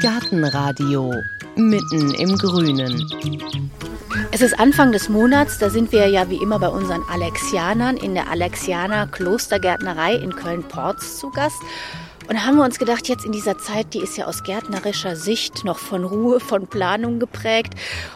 Gartenradio mitten im Grünen. Es ist Anfang des Monats, da sind wir ja wie immer bei unseren Alexianern in der Alexianer Klostergärtnerei in Köln-Porz zu Gast. Und da haben wir uns gedacht, jetzt in dieser Zeit, die ist ja aus gärtnerischer Sicht noch von Ruhe, von Planung geprägt.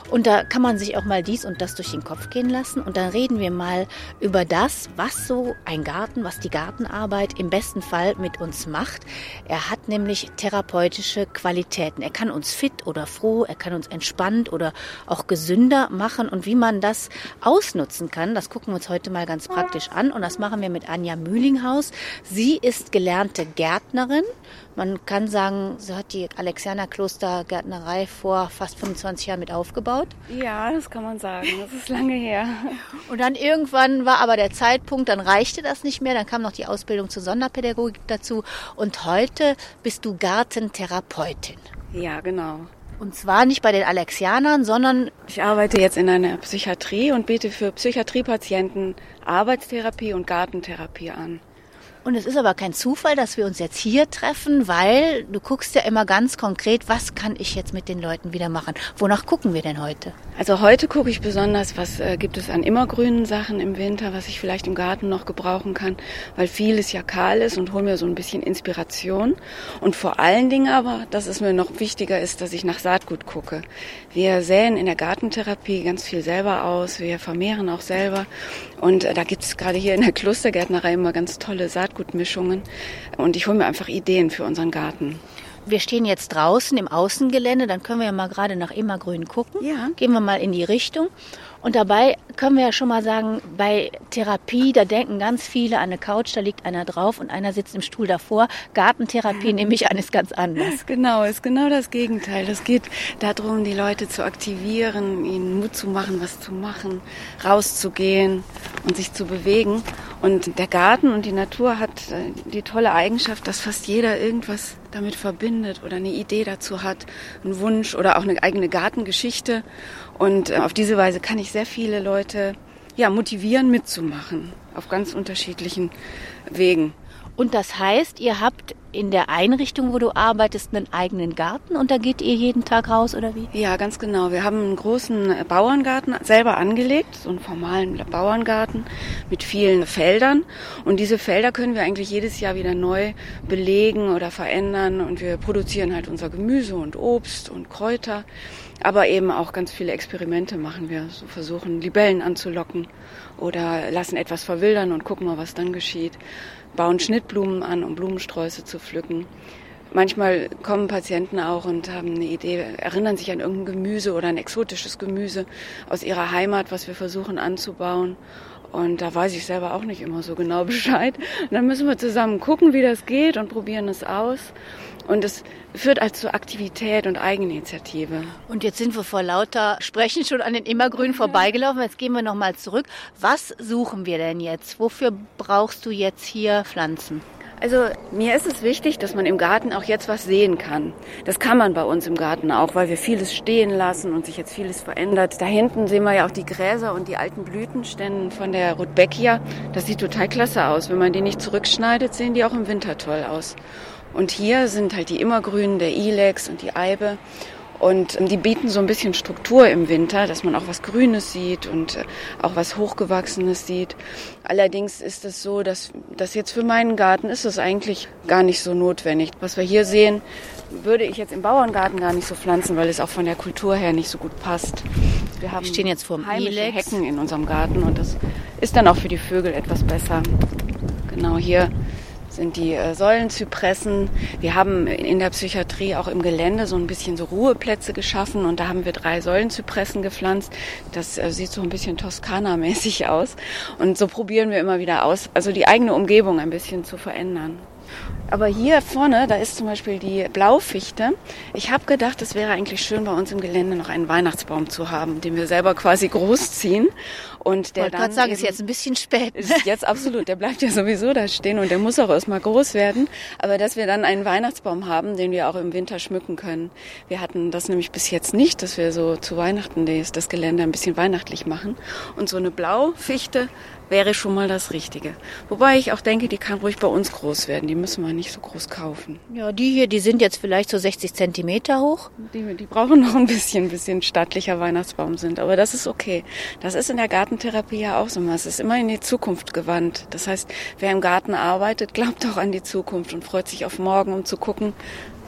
Und da kann man sich auch mal dies und das durch den Kopf gehen lassen. Und dann reden wir mal über das, was so ein Garten, was die Gartenarbeit im besten Fall mit uns macht. Er hat nämlich therapeutische Qualitäten. Er kann uns fit oder froh, er kann uns entspannt oder auch gesünder machen. Und wie man das ausnutzen kann, das gucken wir uns heute mal ganz praktisch an. Und das machen wir mit Anja Mühlinghaus. Sie ist gelernte Gärtnerin Gärtnerin. Man kann sagen, sie hat die Alexianer Klostergärtnerei vor fast 25 Jahren mit aufgebaut. Ja, das kann man sagen. Das ist lange her. Und dann irgendwann war aber der Zeitpunkt, dann reichte das nicht mehr. Dann kam noch die Ausbildung zur Sonderpädagogik dazu. Und heute bist du Gartentherapeutin. Ja, genau. Und zwar nicht bei den Alexianern, sondern ich arbeite jetzt in einer Psychiatrie und biete für Psychiatriepatienten Arbeitstherapie und Gartentherapie an. Und es ist aber kein Zufall, dass wir uns jetzt hier treffen, weil du guckst ja immer ganz konkret, was kann ich jetzt mit den Leuten wieder machen? Wonach gucken wir denn heute? Also heute gucke ich besonders, was äh, gibt es an immergrünen Sachen im Winter, was ich vielleicht im Garten noch gebrauchen kann, weil vieles ja kahl ist und hole mir so ein bisschen Inspiration. Und vor allen Dingen aber, dass es mir noch wichtiger ist, dass ich nach Saatgut gucke. Wir säen in der Gartentherapie ganz viel selber aus, wir vermehren auch selber. Und äh, da gibt es gerade hier in der Klostergärtnerei immer ganz tolle Saatgut Saatgutmischungen. Und ich hole mir einfach Ideen für unseren Garten. Wir stehen jetzt draußen im Außengelände, dann können wir ja mal gerade nach Immergrün gucken. Ja. Gehen wir mal in die Richtung. Und dabei können wir ja schon mal sagen, bei Therapie, da denken ganz viele an eine Couch, da liegt einer drauf und einer sitzt im Stuhl davor. Gartentherapie nehme ich an, ist ganz anders. Genau, ist genau das Gegenteil. Es geht darum, die Leute zu aktivieren, ihnen Mut zu machen, was zu machen, rauszugehen und sich zu bewegen. Und der Garten und die Natur hat äh, die tolle Eigenschaft, dass fast jeder irgendwas damit verbindet oder eine Idee dazu hat, einen Wunsch oder auch eine eigene Gartengeschichte. Und äh, auf diese Weise kann ich sehr viele Leute ja, motivieren, mitzumachen. Auf ganz unterschiedlichen Wegen. Und das heißt, ihr habt in der Einrichtung, wo du arbeitest, einen eigenen Garten und da geht ihr jeden Tag raus oder wie? Ja, ganz genau. Wir haben einen großen Bauerngarten selber angelegt, so einen formalen Bauerngarten mit vielen Feldern. Und diese Felder können wir eigentlich jedes Jahr wieder neu belegen oder verändern und wir produzieren halt unser Gemüse und Obst und Kräuter. Aber eben auch ganz viele Experimente machen wir. So versuchen Libellen anzulocken oder lassen etwas verwildern und gucken mal, was dann geschieht. Bauen Schnittblumen an, um Blumensträuße zu pflücken. Manchmal kommen Patienten auch und haben eine Idee, erinnern sich an irgendein Gemüse oder ein exotisches Gemüse aus ihrer Heimat, was wir versuchen anzubauen. Und da weiß ich selber auch nicht immer so genau Bescheid. Und dann müssen wir zusammen gucken, wie das geht und probieren es aus. Und es führt also zur Aktivität und Eigeninitiative. Und jetzt sind wir vor lauter Sprechen schon an den Immergrün vorbeigelaufen. Jetzt gehen wir nochmal zurück. Was suchen wir denn jetzt? Wofür brauchst du jetzt hier Pflanzen? Also mir ist es wichtig, dass man im Garten auch jetzt was sehen kann. Das kann man bei uns im Garten auch, weil wir vieles stehen lassen und sich jetzt vieles verändert. Da hinten sehen wir ja auch die Gräser und die alten Blütenständen von der Rudbeckia. Das sieht total klasse aus. Wenn man die nicht zurückschneidet, sehen die auch im Winter toll aus. Und hier sind halt die Immergrünen, der Ilex und die Eibe. Und ähm, die bieten so ein bisschen Struktur im Winter, dass man auch was Grünes sieht und äh, auch was Hochgewachsenes sieht. Allerdings ist es so, dass das jetzt für meinen Garten ist es eigentlich gar nicht so notwendig. Was wir hier sehen, würde ich jetzt im Bauerngarten gar nicht so pflanzen, weil es auch von der Kultur her nicht so gut passt. Wir haben wir stehen jetzt vor heimische. Hecken in unserem Garten und das ist dann auch für die Vögel etwas besser. Genau hier sind die äh, Säulenzypressen. Wir haben in der Psychiatrie auch im Gelände so ein bisschen so Ruheplätze geschaffen und da haben wir drei Säulenzypressen gepflanzt. Das äh, sieht so ein bisschen Toskana-mäßig aus und so probieren wir immer wieder aus, also die eigene Umgebung ein bisschen zu verändern. Aber hier vorne, da ist zum Beispiel die Blaufichte. Ich habe gedacht, es wäre eigentlich schön, bei uns im Gelände noch einen Weihnachtsbaum zu haben, den wir selber quasi großziehen. Und der wollte gerade sagen, ist eben- jetzt ein bisschen spät. ist jetzt absolut, der bleibt ja sowieso da stehen und der muss auch erstmal groß werden. Aber dass wir dann einen Weihnachtsbaum haben, den wir auch im Winter schmücken können. Wir hatten das nämlich bis jetzt nicht, dass wir so zu Weihnachten das, Gelände ein bisschen weihnachtlich machen. Und so eine Blaufichte wäre schon mal das Richtige. Wobei ich auch denke, die kann ruhig bei uns groß werden. Die müssen wir nicht so groß kaufen. Ja, die hier, die sind jetzt vielleicht so 60 Zentimeter hoch. Die, die brauchen noch ein bisschen, bisschen stattlicher Weihnachtsbaum sind. Aber das ist okay. Das ist in der Gartentherapie ja auch so. Es ist immer in die Zukunft gewandt. Das heißt, wer im Garten arbeitet, glaubt auch an die Zukunft und freut sich auf morgen, um zu gucken,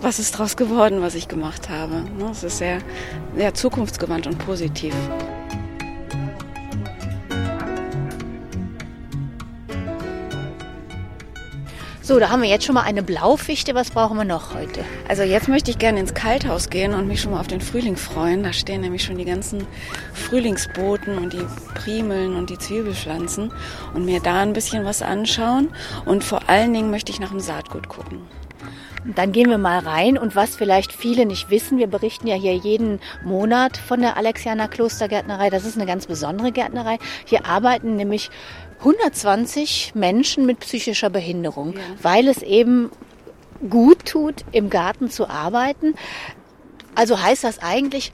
was ist draus geworden, was ich gemacht habe. Ne, Es ist sehr, sehr zukunftsgewandt und positiv. So, da haben wir jetzt schon mal eine Blaufichte. Was brauchen wir noch heute? Also jetzt möchte ich gerne ins Kalthaus gehen und mich schon mal auf den Frühling freuen. Da stehen nämlich schon die ganzen Frühlingsboten und die Primeln und die Zwiebelpflanzen und mir da ein bisschen was anschauen. Und vor allen Dingen möchte ich nach dem Saatgut gucken. Dann gehen wir mal rein und was vielleicht viele nicht wissen, wir berichten ja hier jeden Monat von der Alexianer Klostergärtnerei. Das ist eine ganz besondere Gärtnerei. Hier arbeiten nämlich 120 Menschen mit psychischer Behinderung, Ja. weil es eben gut tut, im Garten zu arbeiten. Also heißt das eigentlich,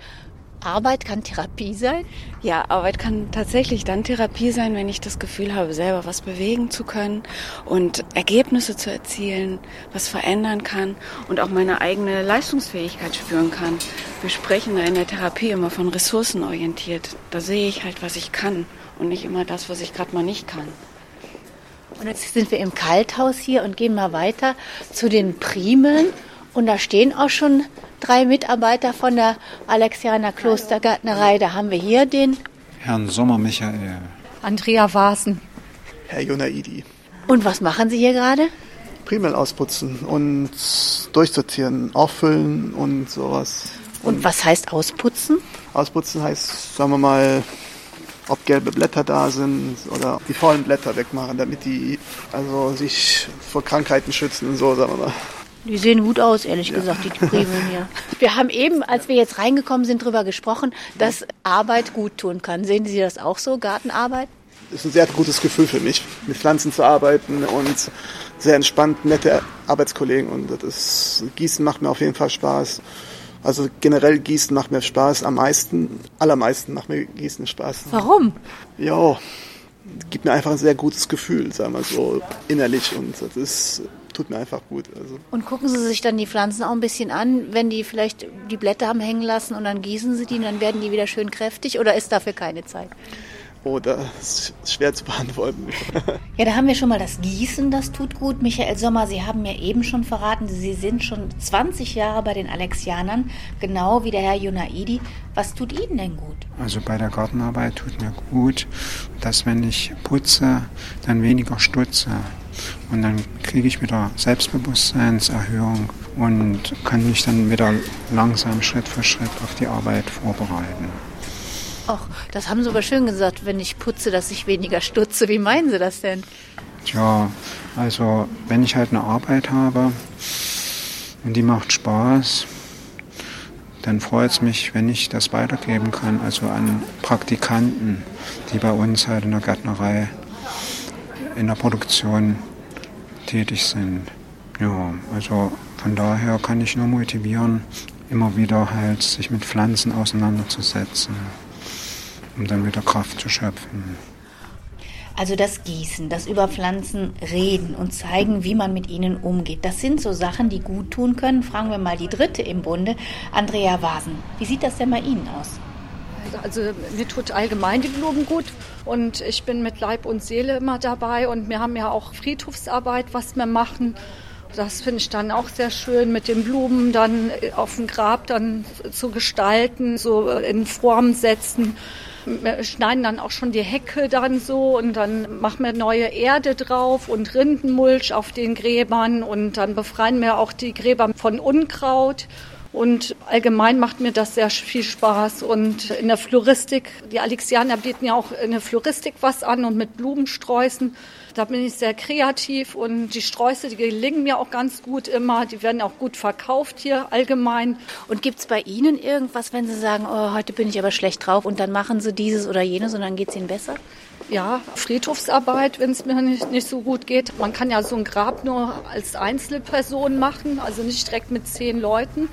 Arbeit kann Therapie sein? Ja, Arbeit kann tatsächlich dann Therapie sein, wenn ich das Gefühl habe, selber was bewegen zu können und Ergebnisse zu erzielen, was verändern kann und auch meine eigene Leistungsfähigkeit spüren kann. Wir sprechen da in der Therapie immer von ressourcenorientiert. Da sehe ich halt, was ich kann und nicht immer das, was ich gerade mal nicht kann. Und jetzt sind wir im Kalthaus hier und gehen mal weiter zu den Primeln. Und da stehen auch schon drei Mitarbeiter von der Alexianer Klostergärtnerei. Da haben wir hier den. Herrn Sommer Michael. Andrea Vasen. Herr Jonaidi. Und was machen Sie hier gerade? Primel ausputzen und durchsortieren, auffüllen und sowas. Und was heißt ausputzen? Ausputzen heißt, sagen wir mal, ob gelbe Blätter da sind oder die faulen Blätter wegmachen, damit die also sich vor Krankheiten schützen und so, sagen wir mal. Die sehen gut aus, ehrlich gesagt, die Primeln hier. Wir haben eben, als wir jetzt reingekommen sind, darüber gesprochen, dass Arbeit gut tun kann. Sehen Sie das auch so, Gartenarbeit? Das ist ein sehr gutes Gefühl für mich, mit Pflanzen zu arbeiten und sehr entspannt, nette Arbeitskollegen und das Gießen macht mir auf jeden Fall Spaß. Also generell Gießen macht mir Spaß am meisten, allermeisten macht mir Gießen Spaß. Warum? Ja, gibt mir einfach ein sehr gutes Gefühl, sagen wir so, innerlich und das ist, tut mir einfach gut. Also Und gucken Sie sich dann die Pflanzen auch ein bisschen an, wenn die vielleicht die Blätter haben hängen lassen und dann gießen Sie die und dann werden die wieder schön kräftig oder ist dafür keine Zeit? Oh, das ist schwer zu beantworten. Ja, da haben wir schon mal das Gießen, das tut gut. Michael Sommer, Sie haben mir eben schon verraten, Sie sind schon 20 Jahre bei den Alexianern, genau wie der Herr Junaidi. Was tut Ihnen denn gut? Also bei der Gartenarbeit tut mir gut, dass wenn ich putze, dann weniger stutze. Und dann kriege ich wieder Selbstbewusstseinserhöhung und kann mich dann wieder langsam Schritt für Schritt auf die Arbeit vorbereiten. Ach, das haben Sie aber schön gesagt, wenn ich putze, dass ich weniger stutze. Wie meinen Sie das denn? Tja, also wenn ich halt eine Arbeit habe und die macht Spaß, dann freut es mich, wenn ich das weitergeben kann, also an Praktikanten, die bei uns halt in der Gärtnerei in der Produktion tätig sind. Ja, also von daher kann ich nur motivieren, immer wieder halt sich mit Pflanzen auseinanderzusetzen, um dann wieder Kraft zu schöpfen. Also das Gießen, das über Pflanzen reden und zeigen, wie man mit ihnen umgeht. Das sind so Sachen, die gut tun können. Fragen wir mal die dritte im Bunde, Andrea Vasen. Wie sieht das denn bei Ihnen aus? Also mir tut allgemein die Blumen gut und ich bin mit Leib und Seele immer dabei und wir haben ja auch Friedhofsarbeit, was wir machen. Das finde ich dann auch sehr schön, mit den Blumen dann auf dem Grab dann zu gestalten, so in Form setzen. Wir schneiden dann auch schon die Hecke dann so und dann machen wir neue Erde drauf und Rindenmulch auf den Gräbern und dann befreien wir auch die Gräber von Unkraut. Und allgemein macht mir das sehr viel Spaß. Und in der Floristik, die Alexianer bieten ja auch in der Floristik was an und mit Blumensträußen. Da bin ich sehr kreativ und die Sträuße, die gelingen mir auch ganz gut immer. Die werden auch gut verkauft hier allgemein. Und gibt es bei Ihnen irgendwas, wenn Sie sagen, oh, heute bin ich aber schlecht drauf und dann machen Sie dieses oder jenes und dann geht es Ihnen besser? Ja, Friedhofsarbeit, wenn es mir nicht, nicht so gut geht. Man kann ja so ein Grab nur als Einzelperson machen, also nicht direkt mit zehn Leuten.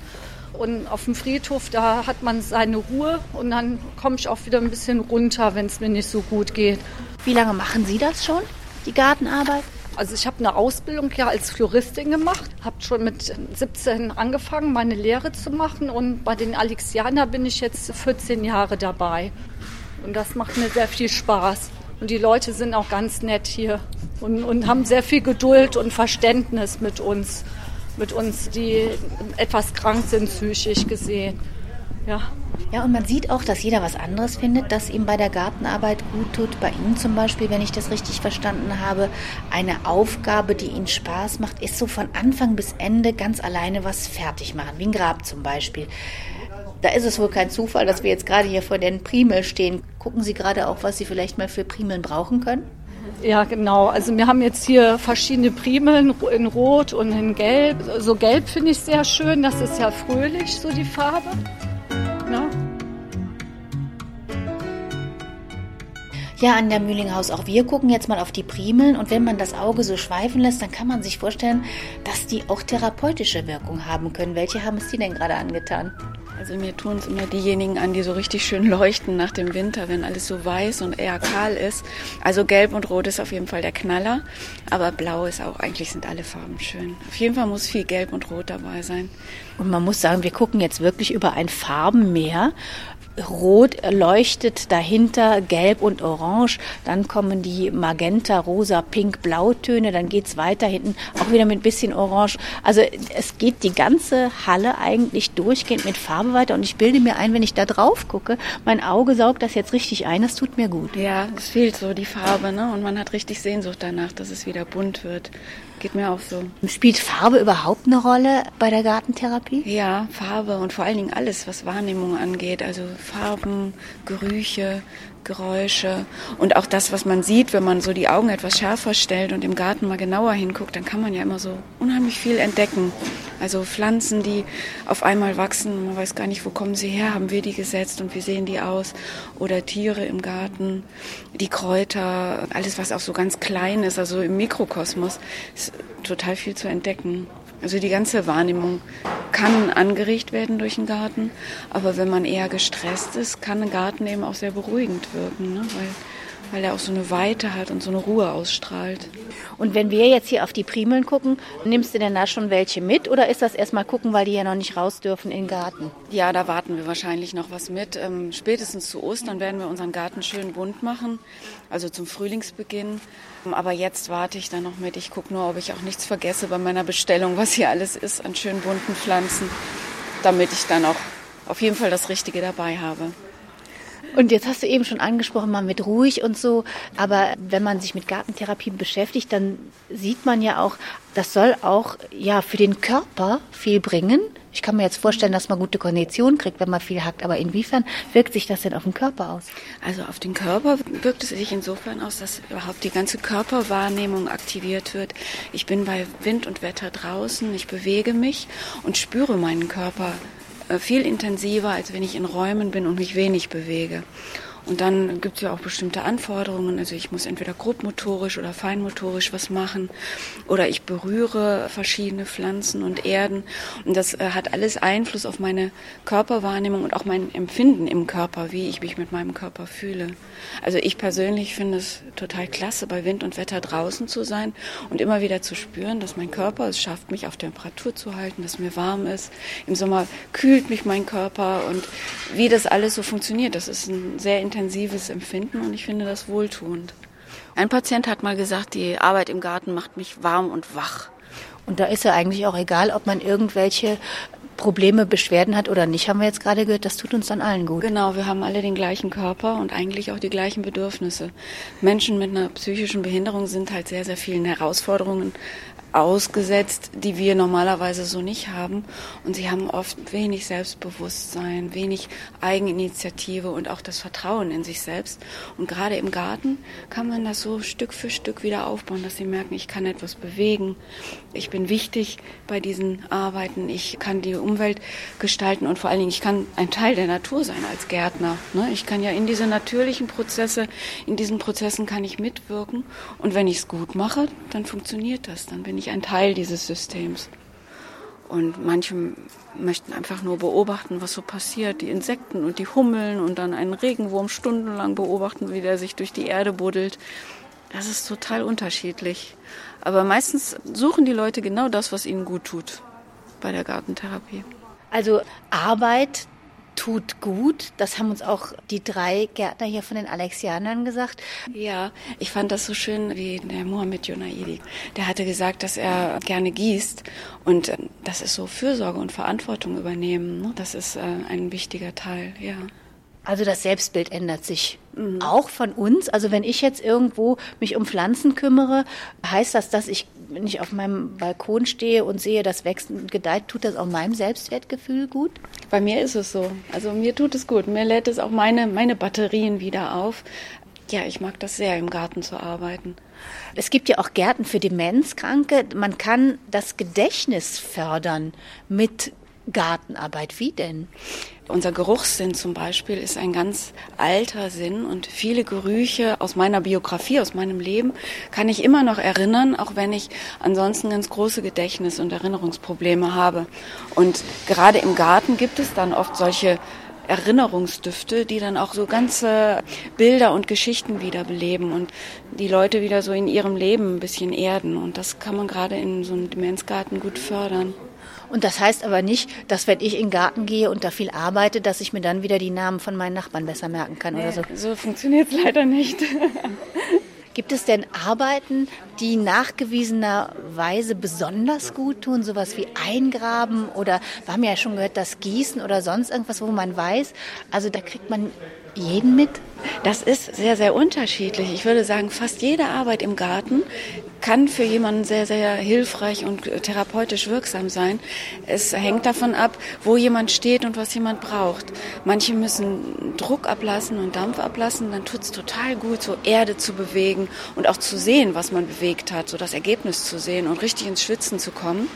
Und auf dem Friedhof, da hat man seine Ruhe und dann komme ich auch wieder ein bisschen runter, wenn es mir nicht so gut geht. Wie lange machen Sie das schon, die Gartenarbeit? Also ich habe eine Ausbildung ja als Floristin gemacht, habe schon mit 17 angefangen, meine Lehre zu machen und bei den Alexianer bin ich jetzt 14 Jahre dabei. Und das macht mir sehr viel Spaß. Und die Leute sind auch ganz nett hier und, und haben sehr viel Geduld und Verständnis mit uns, mit uns, die etwas krank sind, psychisch gesehen. Ja. Ja, und man sieht auch, dass jeder was anderes findet, das ihm bei der Gartenarbeit gut tut. Bei ihm zum Beispiel, wenn ich das richtig verstanden habe, eine Aufgabe, die ihm Spaß macht, ist so von Anfang bis Ende ganz alleine was fertig machen, wie ein Grab zum Beispiel. Da ist es wohl kein Zufall, dass wir jetzt gerade hier vor den Primeln stehen. Gucken Sie gerade auch, was Sie vielleicht mal für Primeln brauchen können? Ja, genau. Also wir haben jetzt hier verschiedene Primeln in Rot und in Gelb. So Gelb finde ich sehr schön. Das ist ja fröhlich, so die Farbe. Ja, an der Mühlinghaus. Auch wir gucken jetzt mal auf die Primeln und wenn man das Auge so schweifen lässt, dann kann man sich vorstellen, dass die auch therapeutische Wirkung haben können. Welche haben es die denn gerade angetan? Also mir tun es immer diejenigen an, die so richtig schön leuchten nach dem Winter, wenn alles so weiß und eher kahl ist. Also gelb und rot ist auf jeden Fall der Knaller, aber blau ist auch, eigentlich sind alle Farben schön. Auf jeden Fall muss viel gelb und rot dabei sein. Und man muss sagen, wir gucken jetzt wirklich über ein Farbenmeer. Rot leuchtet dahinter, gelb und orange. Dann kommen die Magenta, Rosa, Pink, Blautöne. Dann geht's weiter hinten auch wieder mit ein bisschen Orange. Also es geht die ganze Halle eigentlich durchgehend mit Farbe weiter. Und ich bilde mir ein, wenn ich da drauf gucke, mein Auge saugt das jetzt richtig ein. Das tut mir gut. Ja, es fehlt so die Farbe, ne? Und man hat richtig Sehnsucht danach, dass es wieder bunt wird. Geht mir auch so. Spielt Farbe überhaupt eine Rolle bei der Gartentherapie? Ja, Farbe und vor allen Dingen alles, was Wahrnehmung angeht. Also Farben, Gerüche, Geräusche und auch das, was man sieht, wenn man so die Augen etwas schärfer stellt und im Garten mal genauer hinguckt, dann kann man ja immer so unheimlich viel entdecken. Also Pflanzen, die auf einmal wachsen, man weiß gar nicht, wo kommen sie her, haben wir die gesetzt und wie sehen die aus? Oder Tiere im Garten, die Kräuter, alles, was auch so ganz klein ist, also im Mikrokosmos, ist total viel zu entdecken. Also die ganze Wahrnehmung kann angeregt werden durch den Garten, aber wenn man eher gestresst ist, kann ein Garten eben auch sehr beruhigend wirken, ne? weil, weil er auch so eine Weite hat und so eine Ruhe ausstrahlt. Und wenn wir jetzt hier auf die Primeln gucken, nimmst du denn da schon welche mit oder ist das erstmal gucken, weil die ja noch nicht raus dürfen in den Garten? Ja, da warten wir wahrscheinlich noch was mit. Ähm, spätestens zu Ostern werden wir unseren Garten schön bunt machen, also zum Frühlingsbeginn. Aber jetzt warte ich dann noch mit. Ich gucke nur, ob ich auch nichts vergesse bei meiner Bestellung, was hier alles ist an schönen bunten Pflanzen, damit ich dann auch auf jeden Fall das Richtige dabei habe. Und jetzt hast du eben schon angesprochen, mal mit ruhig und so. Aber wenn man sich mit Gartentherapie beschäftigt, dann sieht man ja auch, das soll auch ja für den Körper viel bringen. Ich kann mir jetzt vorstellen, dass man gute Kondition kriegt, wenn man viel hackt. Aber inwiefern wirkt sich das denn auf den Körper aus? Also auf den Körper wirkt es sich insofern aus, dass überhaupt die ganze Körperwahrnehmung aktiviert wird. Ich bin bei Wind und Wetter draußen, ich bewege mich und spüre meinen Körper viel intensiver, als wenn ich in Räumen bin und mich wenig bewege. Und dann gibt es ja auch bestimmte Anforderungen. Also ich muss entweder grobmotorisch oder feinmotorisch was machen oder ich berühre verschiedene Pflanzen und Erden. Und das äh, hat alles Einfluss auf meine Körperwahrnehmung und auch mein Empfinden im Körper, wie ich mich mit meinem Körper fühle. Also ich persönlich finde es total klasse, bei Wind und Wetter draußen zu sein und immer wieder zu spüren, dass mein Körper es schafft, mich auf Temperatur zu halten, dass mir warm ist. Im Sommer kühlt mich mein Körper und wie das alles so funktioniert, das ist ein sehr intensives Empfinden und ich finde das wohltuend. Ein Patient hat mal gesagt, die Arbeit im Garten macht mich warm und wach. Und da ist ja eigentlich auch egal, ob man irgendwelche Probleme, Beschwerden hat oder nicht, haben wir jetzt gerade gehört, das tut uns dann allen gut. Genau, wir haben alle den gleichen Körper und eigentlich auch die gleichen Bedürfnisse. Menschen mit einer psychischen Behinderung sind halt sehr, sehr vielen Herausforderungen ausgesetzt, die wir normalerweise so nicht haben. Und sie haben oft wenig Selbstbewusstsein, wenig Eigeninitiative und auch das Vertrauen in sich selbst. Und gerade im Garten kann man das so Stück für Stück wieder aufbauen, dass sie merken, ich kann etwas bewegen, ich bin wichtig bei diesen Arbeiten, ich kann die Umwelt gestalten und vor allen Dingen, ich kann ein Teil der Natur sein als Gärtner. Ne? Ich kann ja in diese natürlichen Prozesse, in diesen Prozessen kann ich mitwirken. Und wenn ich es gut mache, dann funktioniert das, dann bin ich ein Teil dieses Systems. Und manche möchten einfach nur beobachten, was so passiert, die Insekten und die Hummeln und dann einen Regenwurm stundenlang beobachten, wie der sich durch die Erde buddelt. Das ist total unterschiedlich. Aber meistens suchen die Leute genau das, was ihnen gut tut bei der Gartentherapie. Also Arbeit tut gut. Das haben uns auch die drei Gärtner hier von den Alexianern gesagt. Ja, ich fand das so schön, wie der Mohammed Junaidi. Der hatte gesagt, dass er gerne gießt. Und äh, das ist so Fürsorge und Verantwortung übernehmen. Ne? Das ist äh, ein wichtiger Teil, ja. Also das Selbstbild ändert sich mhm. auch von uns. Also wenn ich jetzt irgendwo mich um Pflanzen kümmere, heißt das, dass ich, wenn ich auf meinem Balkon stehe und sehe, das wächst und gedeiht, tut das auch meinem Selbstwertgefühl gut? Bei mir ist es so. Also mir tut es gut. Mir lädt es auch meine, meine Batterien wieder auf. Ja, ich mag das sehr, im Garten zu arbeiten. Es gibt ja auch Gärten für Demenzkranke. Man kann das Gedächtnis fördern mit Gartenarbeit. Wie denn? Unser Geruchssinn zum Beispiel ist ein ganz alter Sinn und viele Gerüche aus meiner Biografie, aus meinem Leben kann ich immer noch erinnern, auch wenn ich ansonsten ganz große Gedächtnis- und Erinnerungsprobleme habe. Und gerade im Garten gibt es dann oft solche Erinnerungsdüfte, die dann auch so ganze Bilder und Geschichten wiederbeleben und die Leute wieder so in ihrem Leben ein bisschen erden. Und das kann man gerade in so einem Demenzgarten gut fördern. Und das heißt aber nicht, dass wenn ich in den Garten gehe und da viel arbeite, dass ich mir dann wieder die Namen von meinen Nachbarn besser merken kann nee, oder so. So funktioniert es leider nicht. Gibt es denn Arbeiten, die nachgewiesenerweise besonders gut tun, sowas wie Eingraben oder wir haben ja schon gehört, das Gießen oder sonst irgendwas, wo man weiß, also da kriegt man jeden mit? Das ist sehr, sehr unterschiedlich. Ich würde sagen, fast jede Arbeit im Garten kann für jemanden sehr, sehr hilfreich und therapeutisch wirksam sein. Es hängt davon ab, wo jemand steht und was jemand braucht. Manche müssen Druck ablassen und Dampf ablassen, dann tut es total gut, so Erde zu bewegen und auch zu sehen, was man bewegt hat, so das Ergebnis zu sehen und richtig ins Schwitzen zu kommen.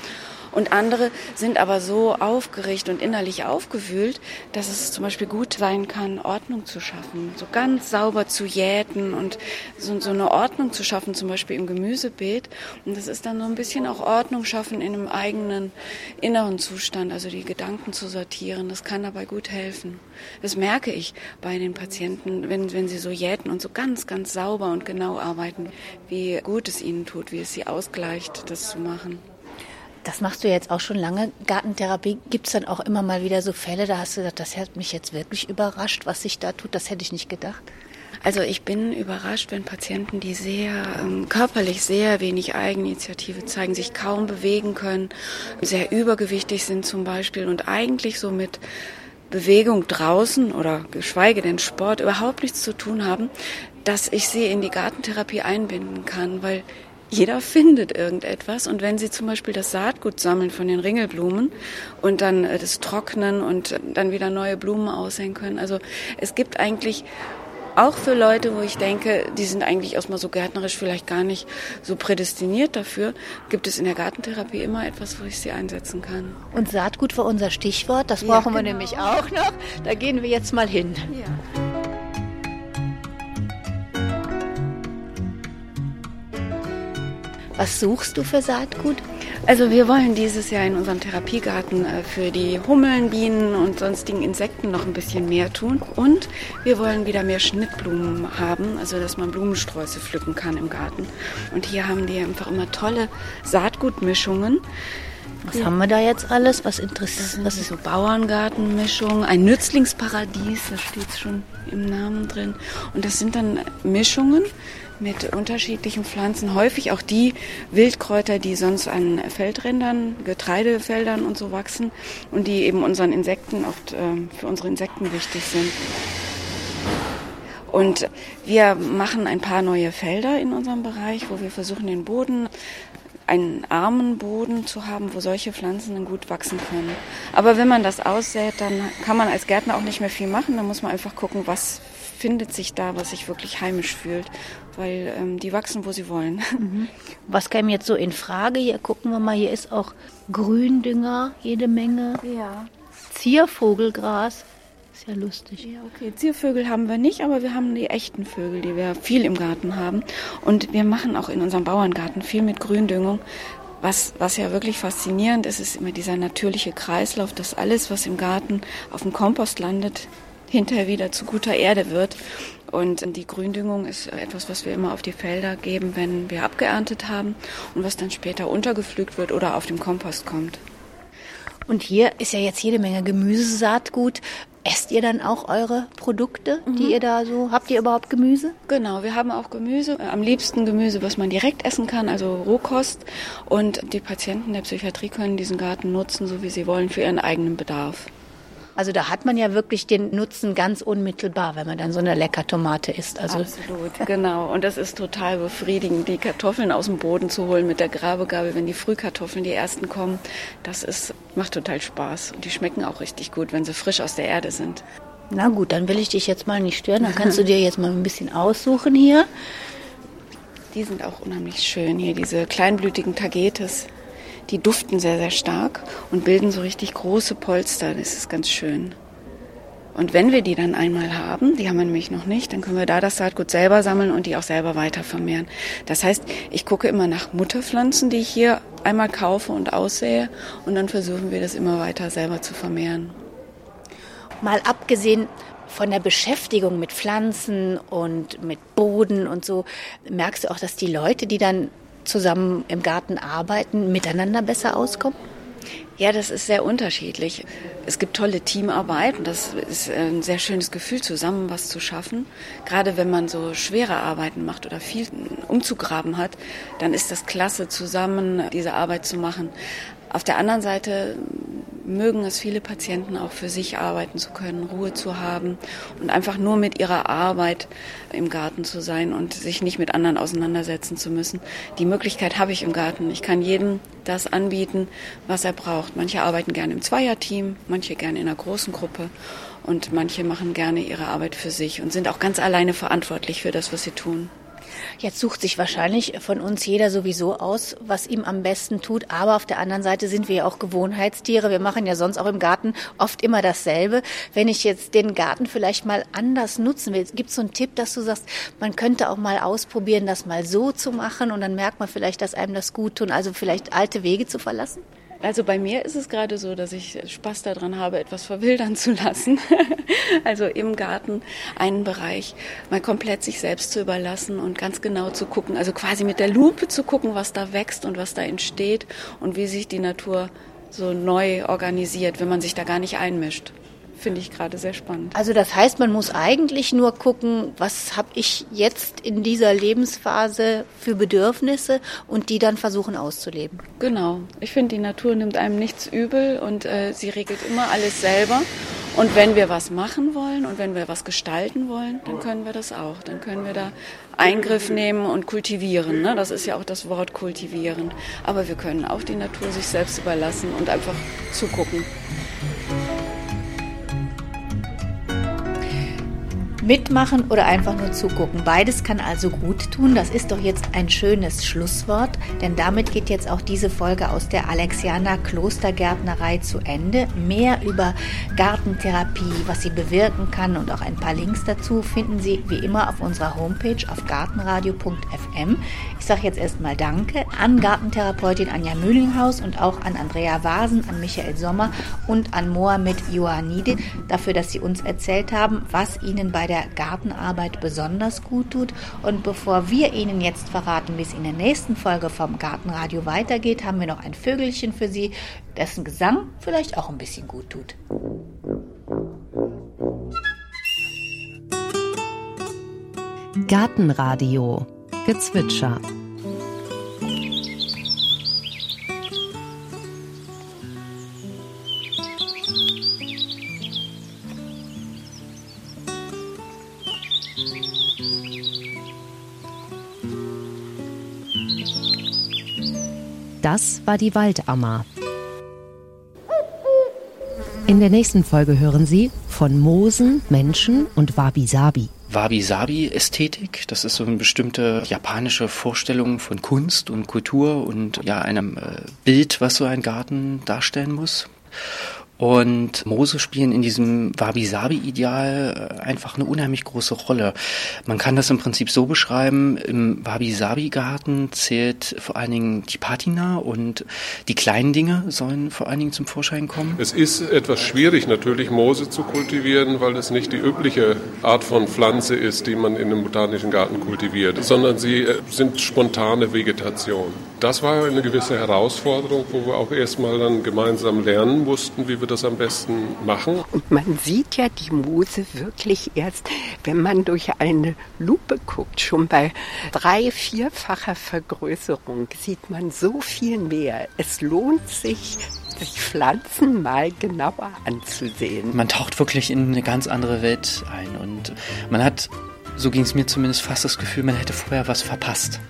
Und andere sind aber so aufgeregt und innerlich aufgewühlt, dass es zum Beispiel gut sein kann, Ordnung zu schaffen, so ganz sauber zu jäten und so, so eine Ordnung zu schaffen, zum Beispiel im Gemüsebeet. Und das ist dann so ein bisschen auch Ordnung schaffen in einem eigenen inneren Zustand, also die Gedanken zu sortieren. Das kann dabei gut helfen. Das merke ich bei den Patienten, wenn, wenn sie so jäten und so ganz, ganz sauber und genau arbeiten, wie gut es ihnen tut, wie es sie ausgleicht, das zu machen. Das machst du jetzt auch schon lange. Gartentherapie gibt es dann auch immer mal wieder so Fälle, da hast du gesagt, das hat mich jetzt wirklich überrascht, was sich da tut. Das hätte ich nicht gedacht. Also ich bin überrascht, wenn Patienten, die sehr ähm, körperlich sehr wenig Eigeninitiative zeigen, sich kaum bewegen können, sehr übergewichtig sind zum Beispiel und eigentlich so mit Bewegung draußen oder geschweige denn Sport überhaupt nichts zu tun haben, dass ich sie in die Gartentherapie einbinden kann, weil jeder findet irgendetwas. Und wenn Sie zum Beispiel das Saatgut sammeln von den Ringelblumen und dann äh, das trocknen und dann wieder neue Blumen aussehen können. Also es gibt eigentlich auch für Leute, wo ich denke, die sind eigentlich erstmal so gärtnerisch vielleicht gar nicht so prädestiniert dafür, gibt es in der Gartentherapie immer etwas, wo ich sie einsetzen kann. Und Saatgut war unser Stichwort, das brauchen ja, genau. wir nämlich auch noch. Da gehen wir jetzt mal hin. Ja. Was suchst du für Saatgut? Also wir wollen dieses Jahr in unserem Therapiegarten äh, für die Hummeln, Bienen und sonstigen Insekten noch ein bisschen mehr tun. Und wir wollen wieder mehr Schnittblumen haben, also dass man Blumensträuße pflücken kann im Garten. Und hier haben die einfach immer tolle Saatgutmischungen. Was ja. haben wir da jetzt alles? Was interessiert? Das ist so Bauerngartenmischung, ein Nützlingsparadies, da steht es schon im Namen drin. Und das sind dann Mischungen, mit unterschiedlichen Pflanzen, häufig auch die Wildkräuter, die sonst an Feldrändern, Getreidefeldern und so wachsen und die eben unseren Insekten oft äh, für unsere Insekten wichtig sind. Und wir machen ein paar neue Felder in unserem Bereich, wo wir versuchen, den Boden einen armen Boden zu haben, wo solche Pflanzen dann gut wachsen können. Aber wenn man das aussät, dann kann man als Gärtner auch nicht mehr viel machen. Dann muss man einfach gucken, was findet sich da, was sich wirklich heimisch fühlt, weil ähm, die wachsen, wo sie wollen. Mhm. Was käme jetzt so in Frage? Hier gucken wir mal, hier ist auch Gründünger, jede Menge. Ja. Ziervogelgras. Ist ja lustig. Ja, okay. Ziervögel haben wir nicht, aber wir haben die echten Vögel, die wir viel im Garten haben. Und wir machen auch in unserem Bauerngarten viel mit Gründüngung. Was, was ja wirklich faszinierend ist, ist immer dieser natürliche Kreislauf, dass alles, was im Garten auf dem Kompost landet, hinterher wieder zu guter Erde wird. Und die Gründüngung ist etwas, was wir immer auf die Felder geben, wenn wir abgeerntet haben und was dann später untergepflügt wird oder auf dem Kompost kommt. Und hier ist ja jetzt jede Menge Gemüsesaatgut. Esst ihr dann auch eure Produkte, die ihr da so, habt ihr überhaupt Gemüse? Genau, wir haben auch Gemüse. Am liebsten Gemüse, was man direkt essen kann, also Rohkost. Und die Patienten der Psychiatrie können diesen Garten nutzen, so wie sie wollen, für ihren eigenen Bedarf. Also da hat man ja wirklich den Nutzen ganz unmittelbar, wenn man dann so eine Leckertomate isst. Also Absolut, genau. Und das ist total befriedigend, die Kartoffeln aus dem Boden zu holen mit der Grabegabel, wenn die Frühkartoffeln die ersten kommen. Das ist, macht total Spaß. Und die schmecken auch richtig gut, wenn sie frisch aus der Erde sind. na gut, dann will ich dich jetzt mal nicht stören. Dann kannst du dir jetzt mal ein bisschen aussuchen hier. Die sind auch unheimlich schön hier, diese kleinblütigen Tagetes. Die duften sehr, sehr stark und bilden so richtig große Polster. Das ist ganz schön. Und wenn wir die dann einmal haben, die haben wir nämlich noch nicht, dann können wir da das Saatgut selber sammeln und die auch selber weiter vermehren. Das heißt, ich gucke immer nach Mutterpflanzen, die ich hier einmal kaufe und aussähe und dann versuchen wir das immer weiter selber zu vermehren. Mal abgesehen von der Beschäftigung mit Pflanzen und mit Boden und so, merkst du auch, dass die Leute, die dann zusammen im Garten arbeiten, miteinander besser auskommen? Ja, das ist sehr unterschiedlich. Es gibt tolle Teamarbeit und das ist ein sehr schönes Gefühl, zusammen was zu schaffen. Gerade wenn man so schwere Arbeiten macht oder viel umzugraben hat, dann ist das klasse, zusammen diese Arbeit zu machen. Auf der anderen Seite mögen es viele Patienten auch für sich arbeiten zu können, Ruhe zu haben und einfach nur mit ihrer Arbeit im Garten zu sein und sich nicht mit anderen auseinandersetzen zu müssen. Die Möglichkeit habe ich im Garten. Ich kann jedem das anbieten, was er braucht. Manche arbeiten gerne im Zweierteam, manche gerne in einer großen Gruppe und manche machen gerne ihre Arbeit für sich und sind auch ganz alleine verantwortlich für das, was sie tun. Jetzt sucht sich wahrscheinlich von uns jeder sowieso aus, was ihm am besten tut. Aber auf der anderen Seite sind wir ja auch Gewohnheitstiere. Wir machen ja sonst auch im Garten oft immer dasselbe. Wenn ich jetzt den Garten vielleicht mal anders nutzen will, gibt es so einen Tipp, dass du sagst, man könnte auch mal ausprobieren, das mal so zu machen und dann merkt man vielleicht, dass einem das gut tut, also vielleicht alte Wege zu verlassen? Also bei mir ist es gerade so, dass ich Spaß daran habe, etwas verwildern zu lassen. also im Garten einen Bereich mal komplett sich selbst zu überlassen und ganz genau zu gucken, also quasi mit der Lupe zu gucken, was da wächst und was da entsteht und wie sich die Natur so neu organisiert, wenn man sich da gar nicht einmischt finde ich gerade sehr spannend. Also das heißt, man muss eigentlich nur gucken, was habe ich jetzt in dieser Lebensphase für Bedürfnisse und die dann versuchen auszuleben. Genau. Ich finde, die Natur nimmt einem nichts übel und äh, sie regelt immer alles selber. Und wenn wir was machen wollen und wenn wir was gestalten wollen, dann können wir das auch. Dann können wir da Eingriff nehmen und kultivieren. Ne? Das ist ja auch das Wort kultivieren. Aber wir können auch die Natur sich selbst überlassen und einfach zugucken. Mitmachen oder einfach nur zugucken. Beides kann also gut tun. Das ist doch jetzt ein schönes Schlusswort, denn damit geht jetzt auch diese Folge aus der Alexianer Klostergärtnerei zu Ende. Mehr über Gartentherapie, was sie bewirken kann und auch ein paar Links dazu finden Sie wie immer auf unserer Homepage auf gartenradio.fm. Ich sage jetzt erstmal Danke an Gartentherapeutin Anja Mühlinghaus und auch an Andrea Vasen, an Michael Sommer und an Mohamed Ioannide dafür, dass sie uns erzählt haben, was ihnen bei der Gartenarbeit besonders gut tut. Und bevor wir Ihnen jetzt verraten, wie es in der nächsten Folge vom Gartenradio weitergeht, haben wir noch ein Vögelchen für Sie, dessen Gesang vielleicht auch ein bisschen gut tut. Gartenradio Gezwitscher Das war die Waldammer. In der nächsten Folge hören Sie von Moosen, Menschen und Wabi-Sabi. Wabi-Sabi-Ästhetik. Das ist so eine bestimmte japanische Vorstellung von Kunst und Kultur und ja einem äh, Bild, was so ein Garten darstellen muss. Und Moose spielen in diesem Wabi-Sabi-Ideal äh, einfach eine unheimlich große Rolle. Man kann das im Prinzip so beschreiben, im Wabi-Sabi-Garten zählt vor allen Dingen die Patina und die kleinen Dinge sollen vor allen Dingen zum Vorschein kommen. Es ist etwas schwierig natürlich Moose zu kultivieren, weil es nicht die übliche Art von Pflanze ist, die man in einem botanischen Garten kultiviert, sondern sie äh, sind spontane Vegetation. Das war eine gewisse Herausforderung, wo wir auch erstmal dann gemeinsam lernen mussten, wie wir das am besten machen. Und man sieht ja die Moose wirklich erst, wenn man durch eine Lupe guckt. Schon bei drei-, vierfacher Vergrößerung sieht man so viel mehr. Es lohnt sich, sich Pflanzen mal genauer anzusehen. Man taucht wirklich in eine ganz andere Welt ein und man hat, so ging es mir zumindest fast das Gefühl, man hätte vorher was verpasst.